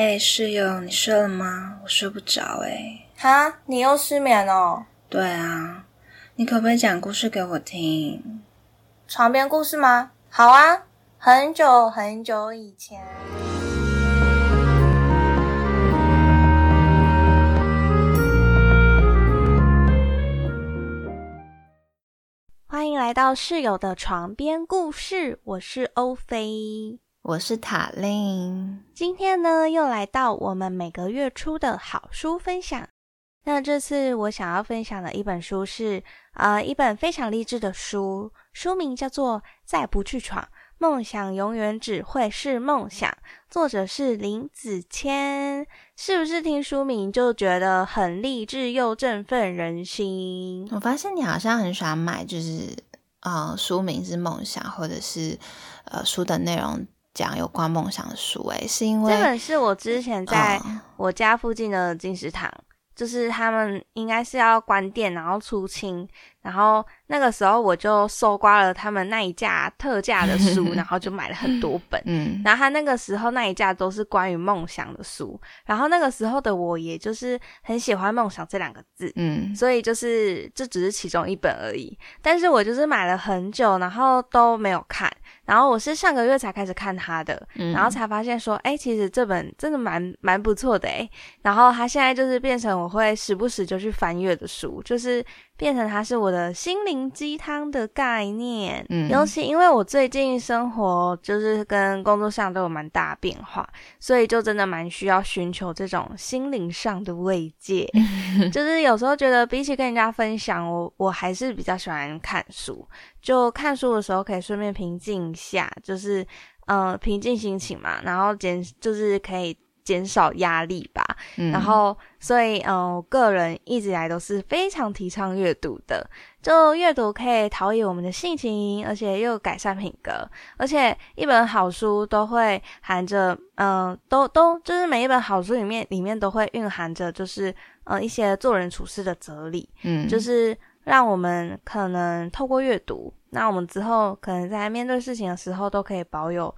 哎，室友，你睡了吗？我睡不着哎。哈，你又失眠哦？对啊，你可不可以讲故事给我听？床边故事吗？好啊，很久很久以前。欢迎来到室友的床边故事，我是欧菲。我是塔令，今天呢又来到我们每个月初的好书分享。那这次我想要分享的一本书是，呃，一本非常励志的书，书名叫做《再不去闯，梦想永远只会是梦想》，作者是林子谦。是不是听书名就觉得很励志又振奋人心？我发现你好像很喜欢买，就是啊，书名是梦想，或者是呃，书的内容。讲有关梦想的书，哎，是因为这本是我之前在我家附近的金石堂，就是他们应该是要关店，然后出清，然后那个时候我就搜刮了他们那一架特价的书，然后就买了很多本。嗯，然后他那个时候那一架都是关于梦想的书，然后那个时候的我也就是很喜欢梦想这两个字，嗯，所以就是这只是其中一本而已，但是我就是买了很久，然后都没有看。然后我是上个月才开始看他的，嗯然后才发现说，哎，其实这本真的蛮蛮不错的哎。然后他现在就是变成我会时不时就去翻阅的书，就是。变成它是我的心灵鸡汤的概念，嗯，尤其因为我最近生活就是跟工作上都有蛮大变化，所以就真的蛮需要寻求这种心灵上的慰藉。就是有时候觉得比起跟人家分享，我我还是比较喜欢看书。就看书的时候可以顺便平静一下，就是嗯平静心情嘛，然后减就是可以。减少压力吧，嗯然后所以嗯，我个人一直以来都是非常提倡阅读的。就阅读可以陶冶我们的性情，而且又改善品格，而且一本好书都会含着嗯，都都就是每一本好书里面里面都会蕴含着就是嗯一些做人处事的哲理，嗯，就是让我们可能透过阅读，那我们之后可能在面对事情的时候都可以保有。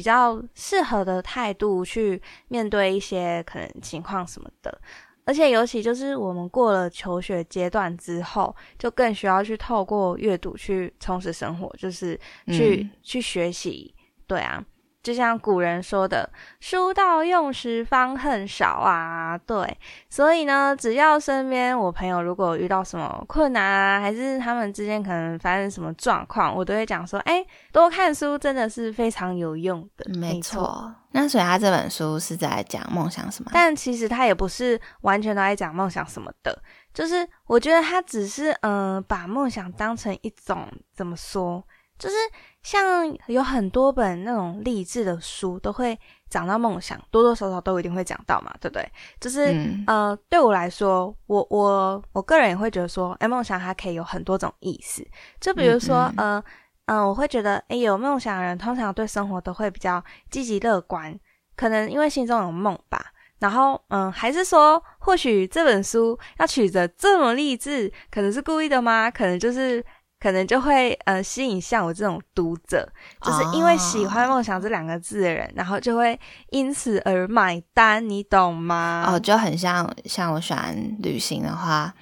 比较适合的态度去面对一些可能情况什么的，而且尤其就是我们过了求学阶段之后，就更需要去透过阅读去充实生活，就是去去学习，对啊。就像古人说的“书到用时方恨少”啊，对，所以呢，只要身边我朋友如果遇到什么困难啊，还是他们之间可能发生什么状况，我都会讲说：“哎，多看书真的是非常有用的。”没错。那所以他这本书是在讲梦想什么？但其实他也不是完全都在讲梦想什么的，就是我觉得他只是嗯，把梦想当成一种怎么说？就是像有很多本那种励志的书，都会讲到梦想，多多少少都一定会讲到嘛，对不对？就是呃，对我来说，我我我个人也会觉得说，哎，梦想它可以有很多种意思。就比如说，呃嗯，我会觉得，哎，有梦想的人通常对生活都会比较积极乐观，可能因为心中有梦吧。然后，嗯，还是说，或许这本书要取得这么励志，可能是故意的吗？可能就是。可能就会呃吸引像我这种读者，就是因为喜欢梦想这两个字的人，然后就会因此而买单，你懂吗？哦，就很像像我喜欢旅行的话，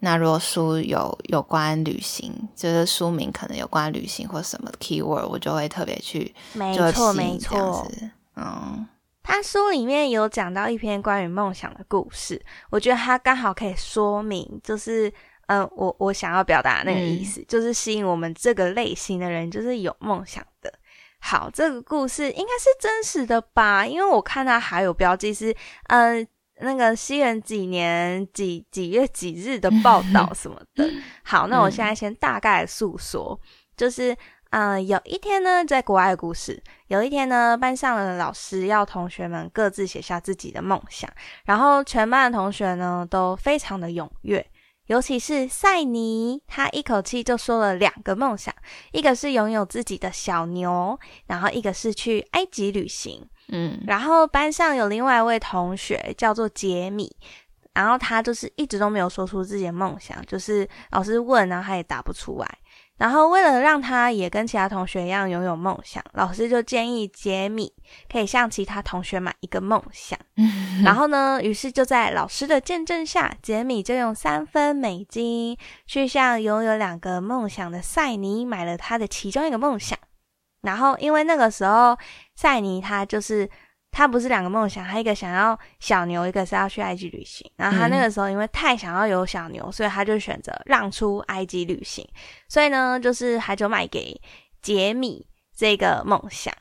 那如果书有有关旅行，就是书名可能有关旅行或什么 keyword，我就会特别去没错没错，嗯，他书里面有讲到一篇关于梦想的故事，我觉得他刚好可以说明，就是。嗯，我我想要表达那个意思，就是吸引我们这个类型的人，就是有梦想的。好，这个故事应该是真实的吧？因为我看到还有标记是，嗯，那个西元几年几几月几日的报道 什么的。好，那我现在先大概诉说，就是，嗯，有一天呢，在国外的故事，有一天呢，班上的老师要同学们各自写下自己的梦想，然后全班的同学呢都非常的踊跃。尤其是赛尼，他一口气就说了两个梦想，一个是拥有自己的小牛，然后一个是去埃及旅行。嗯，然后班上有另外一位同学叫做杰米，然后他就是一直都没有说出自己的梦想，就是老师问，然后他也答不出来。然后为了让他也跟其他同学一样拥有梦想，老师就建议杰米可以向其他同学买一个梦想。然后呢，于是就在老师的见证下，杰米就用三分美金去向拥有两个梦想的赛尼买了他的其中一个梦想。然后因为那个时候赛尼他就是。他不是两个梦想，他一个想要小牛，一个是要去埃及旅行。然后他那个时候因为太想要有小牛，所以他就选择让出埃及旅行。所以呢，就是他就卖给杰米这个梦想。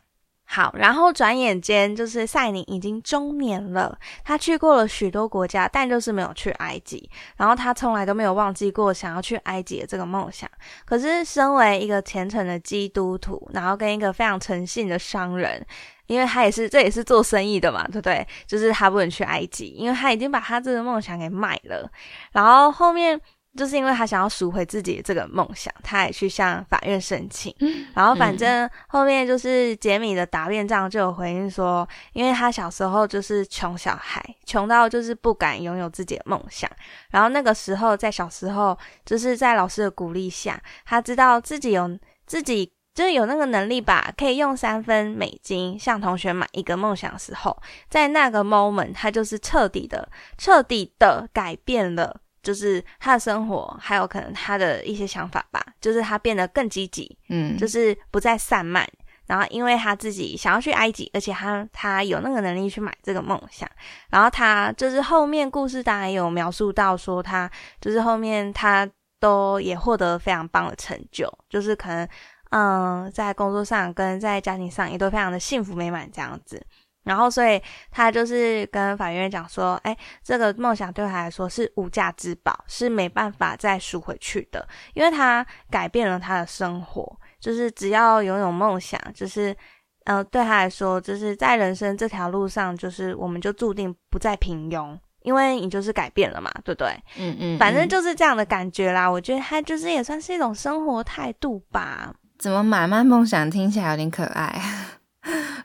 好，然后转眼间就是赛宁已经中年了，他去过了许多国家，但就是没有去埃及。然后他从来都没有忘记过想要去埃及的这个梦想。可是身为一个虔诚的基督徒，然后跟一个非常诚信的商人。因为他也是，这也是做生意的嘛，对不对？就是他不能去埃及，因为他已经把他这个梦想给卖了。然后后面就是因为他想要赎回自己这个梦想，他也去向法院申请。然后反正后面就是杰米的答辩状就有回应说，因为他小时候就是穷小孩，穷到就是不敢拥有自己的梦想。然后那个时候在小时候，就是在老师的鼓励下，他知道自己有自己。就是有那个能力吧，可以用三分美金向同学买一个梦想的时候，在那个 moment，他就是彻底的、彻底的改变了，就是他的生活，还有可能他的一些想法吧。就是他变得更积极，嗯，就是不再散漫。然后因为他自己想要去埃及，而且他他有那个能力去买这个梦想。然后他就是后面故事当然有描述到说，他就是后面他都也获得非常棒的成就，就是可能。嗯，在工作上跟在家庭上也都非常的幸福美满这样子，然后所以他就是跟法院讲说，哎，这个梦想对他来说是无价之宝，是没办法再赎回去的，因为他改变了他的生活，就是只要拥有梦想，就是嗯，对他来说，就是在人生这条路上，就是我们就注定不再平庸，因为你就是改变了嘛，对不对？嗯嗯，反正就是这样的感觉啦。我觉得他就是也算是一种生活态度吧。怎么买卖梦想听起来有点可爱？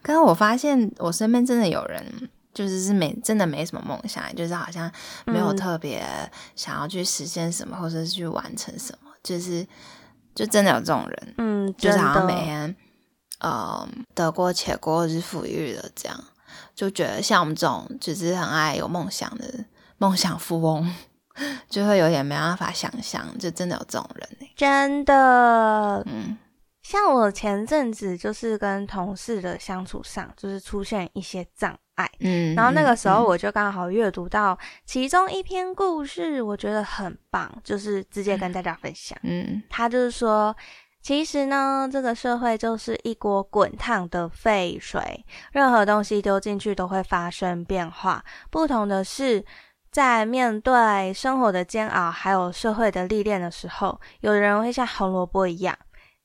刚刚我发现我身边真的有人，就是是没真的没什么梦想，就是好像没有特别想要去实现什么，或者是去完成什么，就是就真的有这种人，嗯，就是好像每天呃得过且过日复一日的这样，就觉得像我们这种只是很爱有梦想的梦想富翁，就会有点没办法想象，就真的有这种人真的，嗯。像我前阵子就是跟同事的相处上，就是出现一些障碍，嗯，然后那个时候我就刚好阅读到其中一篇故事，我觉得很棒，就是直接跟大家分享。嗯，他就是说，其实呢，这个社会就是一锅滚烫的沸水，任何东西丢进去都会发生变化。不同的是，在面对生活的煎熬，还有社会的历练的时候，有的人会像红萝卜一样。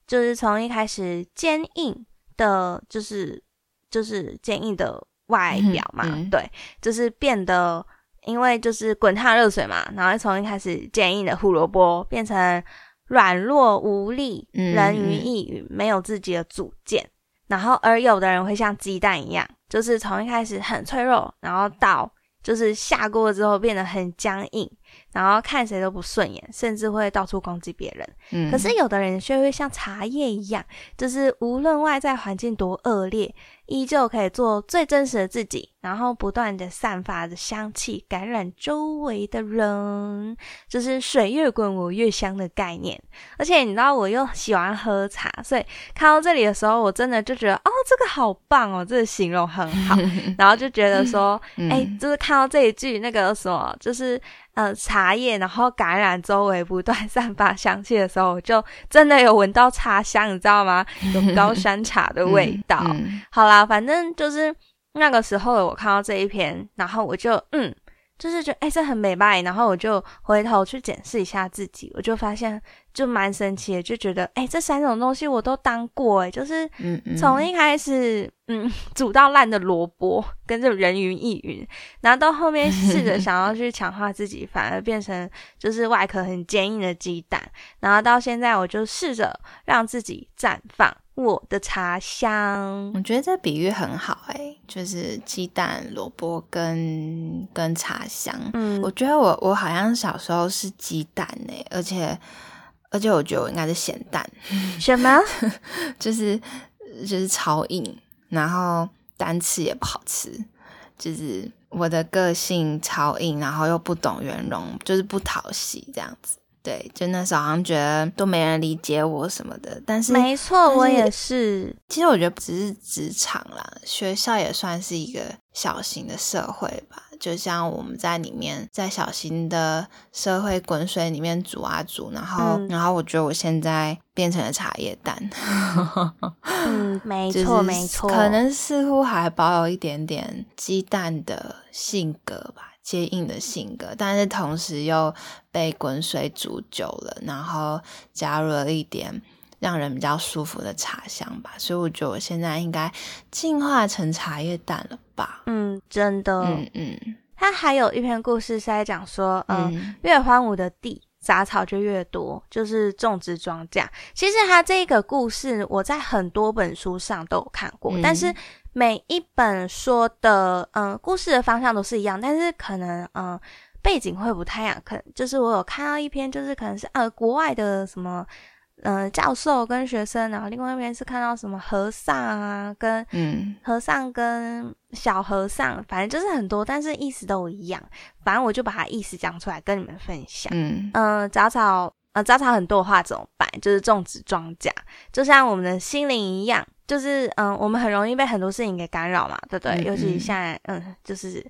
就是从一开始坚硬的，就是就是坚硬的外表嘛，对，就是变得，因为就是滚烫热水嘛，然后从一开始坚硬的胡萝卜变成软弱无力、人云亦云、没有自己的主见，然后而有的人会像鸡蛋一样，就是从一开始很脆弱，然后到就是下锅之后变得很僵硬。然后看谁都不顺眼，甚至会到处攻击别人。嗯，可是有的人却会像茶叶一样，就是无论外在环境多恶劣。依旧可以做最真实的自己，然后不断的散发着香气，感染周围的人，就是水越滚我越香的概念。而且你知道，我又喜欢喝茶，所以看到这里的时候，我真的就觉得，哦，这个好棒哦，这个形容很好。然后就觉得说，哎，就是看到这一句那个什么，就是呃茶叶，然后感染周围，不断 散发香气的时候，我就真的有闻到茶香，你知道吗？有高山茶的味道。好啦。啊，反正就是那个时候，我看到这一篇，然后我就嗯，就是觉得哎，这很美吧。然后我就回头去检视一下自己，我就发现就蛮神奇的，就觉得哎，这三种东西我都当过哎，就是从一开始嗯 煮到烂的萝卜，跟这人云亦云，然后到后面试着想要去强化自己，反而变成就是外壳很坚硬的鸡蛋，然后到现在我就试着让自己绽放。我的茶香，我觉得这比喻很好哎，就是鸡蛋、萝卜跟跟茶香。嗯，我觉得我我好像小时候是鸡蛋哎，而且而且我觉得我应该是咸蛋，什么？就是就是超硬，然后单吃也不好吃，就是我的个性超硬，然后又不懂圆融，就是不讨喜这样子。对，就那时候好像觉得都没人理解我什么的，但是没错，我也是。其实我觉得不只是职场啦，学校也算是一个小型的社会吧。就像我们在里面，在小型的社会滚水里面煮啊煮，然后，然后我觉得我现在变成了茶叶蛋。嗯，没错没错，可能似乎还保有一点点鸡蛋的性格吧。坚硬的性格，但是同时又被滚水煮久了，然后加入了一点让人比较舒服的茶香吧，所以我觉得我现在应该进化成茶叶蛋了吧？嗯，真的，嗯嗯。他还有一篇故事是在讲说，嗯，越荒芜的地，杂草就越多，就是种植庄稼。其实他这个故事我在很多本书上都有看过，但是。每一本说的，嗯，故事的方向都是一样，但是可能，嗯，背景会不太一样。可能就是我有看到一篇，就是可能是呃国外的什么，嗯，教授跟学生，然后另外一边是看到什么和尚啊，跟嗯和尚跟小和尚，反正就是很多，但是意思都一样。反正我就把它意思讲出来跟你们分享。嗯嗯，杂草，呃，杂草很多的话怎么办？就是种植庄稼，就像我们的心灵一样。就是嗯，我们很容易被很多事情给干扰嘛，对不对？尤其现在嗯，就是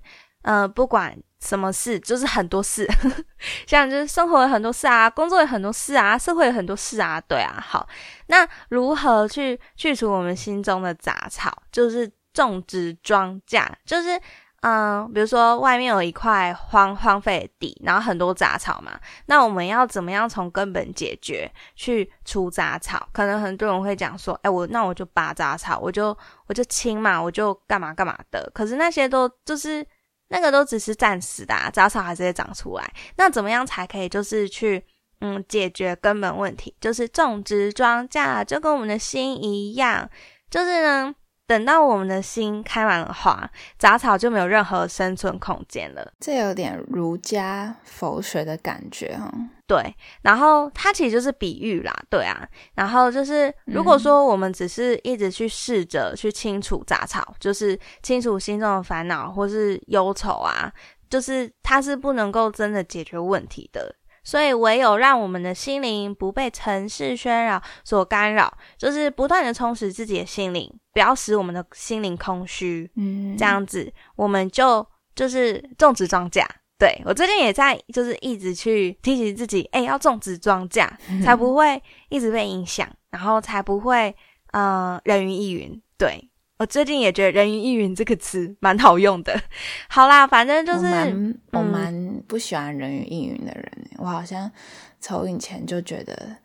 嗯，不管什么事，就是很多事，像就是生活有很多事啊，工作有很多事啊，社会有很多事啊，对啊。好，那如何去去除我们心中的杂草？就是种植庄稼，就是。嗯，比如说外面有一块荒荒废地，然后很多杂草嘛，那我们要怎么样从根本解决去除杂草？可能很多人会讲说，哎，我那我就拔杂草，我就我就清嘛，我就干嘛干嘛的。可是那些都就是那个都只是暂时的，杂草还是会长出来。那怎么样才可以就是去嗯解决根本问题？就是种植庄稼，就跟我们的心一样，就是呢。等到我们的心开满了花，杂草就没有任何生存空间了。这有点儒家佛学的感觉哈。对，然后它其实就是比喻啦，对啊。然后就是，如果说我们只是一直去试着去清除杂草，就是清除心中的烦恼或是忧愁啊，就是它是不能够真的解决问题的。所以，唯有让我们的心灵不被城市喧扰所干扰，就是不断的充实自己的心灵，不要使我们的心灵空虚。嗯，这样子，我们就就是种植庄稼。对我最近也在，就是一直去提醒自己，哎，要种植庄稼，才不会一直被影响，然后才不会呃人云亦云。对。我最近也觉得“人云亦云”这个词 蛮好用的。好啦，反正就是我蛮不喜欢“人云亦云”的人。我好像从以前就觉得，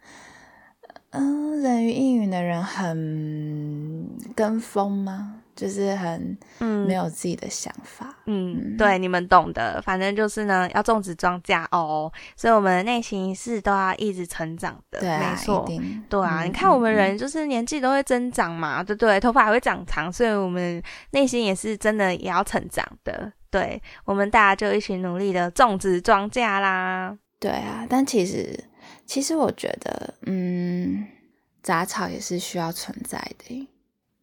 嗯，“人云亦云”的人很跟风吗？就是很没有自己的想法，嗯，对，你们懂的。反正就是呢，要种植庄稼哦，所以我们的内心是都要一直成长的，对没错，对啊。你看我们人就是年纪都会增长嘛，对不对？头发还会长长，所以我们内心也是真的也要成长的。对，我们大家就一起努力的种植庄稼啦。对啊，但其实其实我觉得，嗯，杂草也是需要存在的，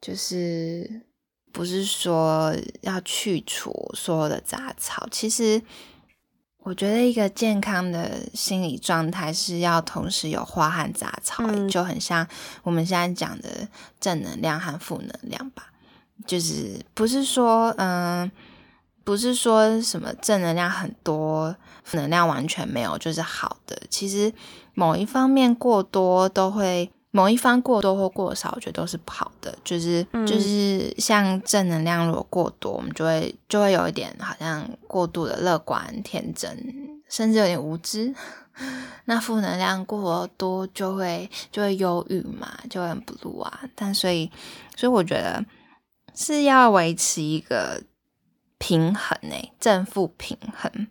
就是。不是说要去除所有的杂草，其实我觉得一个健康的心理状态是要同时有花和杂草，就很像我们现在讲的正能量和负能量吧。就是不是说，嗯，不是说什么正能量很多，负能量完全没有就是好的。其实某一方面过多都会。某一方过多或过少，我觉得都是不好的。就是就是像正能量如果过多，我们就会就会有一点好像过度的乐观、天真，甚至有点无知。那负能量过多就会就会忧郁嘛，就很 blue 啊。但所以所以我觉得是要维持一个平衡诶，正负平衡，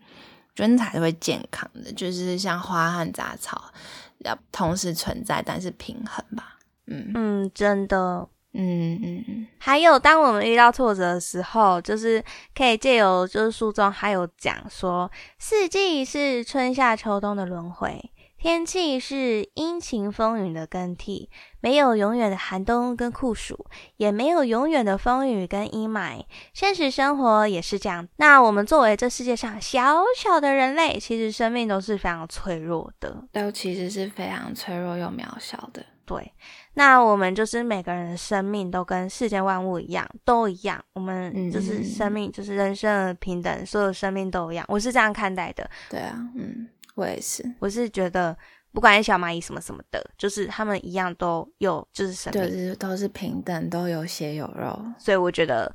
觉得才会健康的。就是像花和杂草。要同时存在，但是平衡吧。嗯嗯，真的，嗯嗯嗯。还有，当我们遇到挫折的时候，就是可以借由就是书中还有讲说，四季是春夏秋冬的轮回，天气是阴晴风雨的更替，没有永远的寒冬跟酷暑，也没有永远的风雨跟阴霾。现实生活也是这样。那我们作为这世界上小小的人类，其实生命都是非常脆弱的，都其实是非常脆弱又渺小的。对，那我们就是每个人的生命都跟世间万物一样，都一样。我们就是生命，就是人生的平等，所有生命都一样。我是这样看待的。对啊，嗯。我也是，我是觉得不管是小蚂蚁什么什么的，就是他们一样都有，就是生命，对，都是平等，都有血有肉。所以我觉得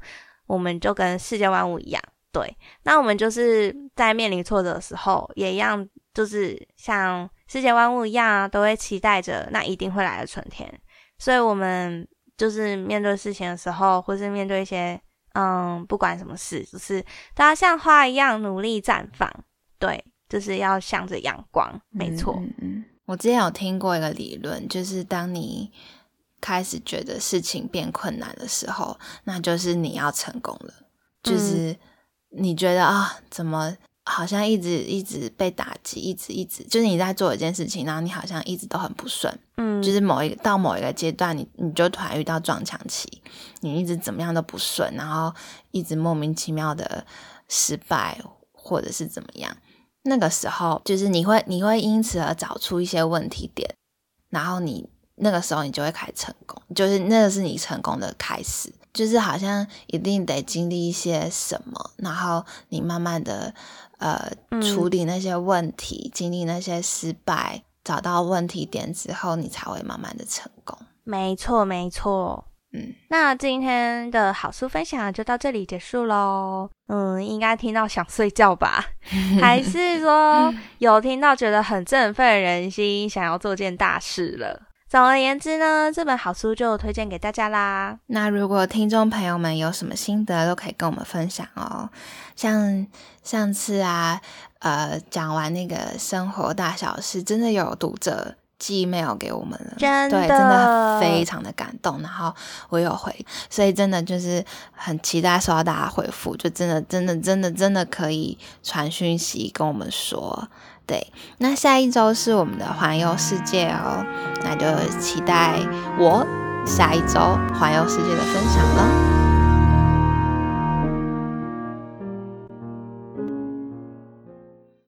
我们就跟世界万物一样，对。那我们就是在面临挫折的时候，也一样，就是像世界万物一样，啊都会期待着那一定会来的春天。所以，我们就是面对事情的时候，或是面对一些嗯，不管什么事，就是都要像花一样努力绽放，对。就是要向着阳光，没错。嗯，我之前有听过一个理论，就是当你开始觉得事情变困难的时候，那就是你要成功了。就是你觉得啊，怎么好像一直一直被打击，一直一直，就是你在做一件事情，然后你好像一直都很不顺。嗯，就是某一个到某一个阶段，你你就突然遇到撞墙期，你一直怎么样都不顺，然后一直莫名其妙的失败，或者是怎么样。那个时候，就是你会，你会因此而找出一些问题点，然后你那个时候你就会开始成功，就是那个是你成功的开始，就是好像一定得经历一些什么，然后你慢慢的呃处理那些问题，经历那些失败，找到问题点之后，你才会慢慢的成功。没错，没错。嗯，那今天的好书分享就到这里结束喽。嗯，应该听到想睡觉吧？还是说 有听到觉得很振奋人心，想要做件大事了？总而言之呢，这本好书就推荐给大家啦。那如果听众朋友们有什么心得，都可以跟我们分享哦。像上次啊，呃，讲完那个生活大小事，真的有读者。寄 email 给我们了，对，真的非常的感动。然后我有回，所以真的就是很期待收到大家回复，就真的真的真的真的可以传讯息跟我们说。对，那下一周是我们的环游世界哦，那就期待我下一周环游世界的分享了。